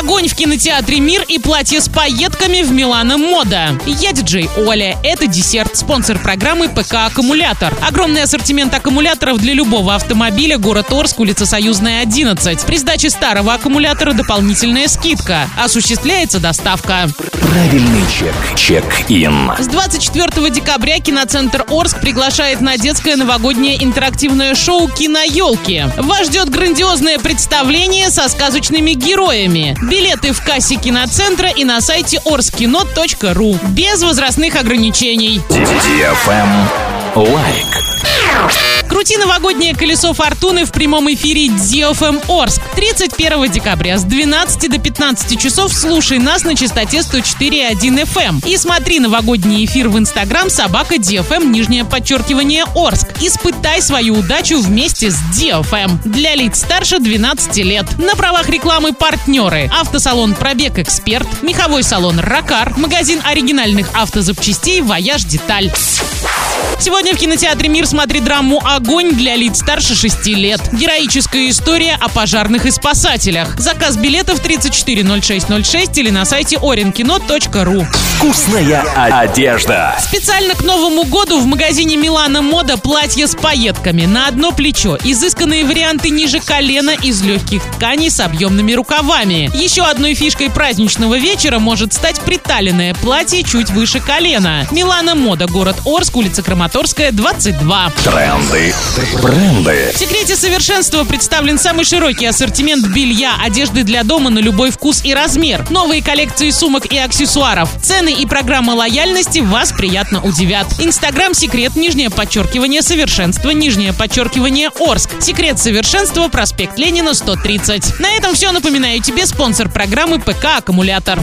Огонь в кинотеатре «Мир» и платье с пайетками в Милана Мода. Я диджей Оля. Это десерт. Спонсор программы ПК «Аккумулятор». Огромный ассортимент аккумуляторов для любого автомобиля. Город Орск, улица Союзная, 11. При сдаче старого аккумулятора дополнительная скидка. Осуществляется доставка. Правильный чек. Чек-ин. С 24 декабря киноцентр Орск приглашает на детское новогоднее интерактивное шоу «Киноелки». Вас ждет грандиозное представление со сказочными героями. Билеты в кассе киноцентра и на сайте orskino.ru. Без возрастных ограничений. Лайк. Крути новогоднее колесо фортуны в прямом эфире DFM Орск. 31 декабря с 12 до 15 часов слушай нас на частоте 104.1 FM. И смотри новогодний эфир в Инстаграм собака DFM нижнее подчеркивание Орск. Испытай свою удачу вместе с DFM. Для лиц старше 12 лет. На правах рекламы партнеры. Автосалон Пробег Эксперт, меховой салон Ракар, магазин оригинальных автозапчастей Вояж Деталь. Сегодня в кинотеатре «Мир» смотри драму «Огонь» для лиц старше 6 лет. Героическая история о пожарных и спасателях. Заказ билетов 340606 или на сайте orinkino.ru. Вкусная одежда. Специально к Новому году в магазине Милана Мода платье с пайетками на одно плечо. Изысканные варианты ниже колена из легких тканей с объемными рукавами. Еще одной фишкой праздничного вечера может стать приталенное платье чуть выше колена. Милана Мода, город Орск, улица Краматорская, 22. Тренды. Бренды. В секрете совершенства представлен самый широкий ассортимент белья, одежды для дома на любой вкус и размер. Новые коллекции сумок и аксессуаров. Цены и программа лояльности вас приятно удивят. Инстаграм секрет нижнее подчеркивание совершенства нижнее подчеркивание Орск. Секрет совершенства проспект Ленина 130. На этом все. Напоминаю тебе спонсор программы ПК Аккумулятор.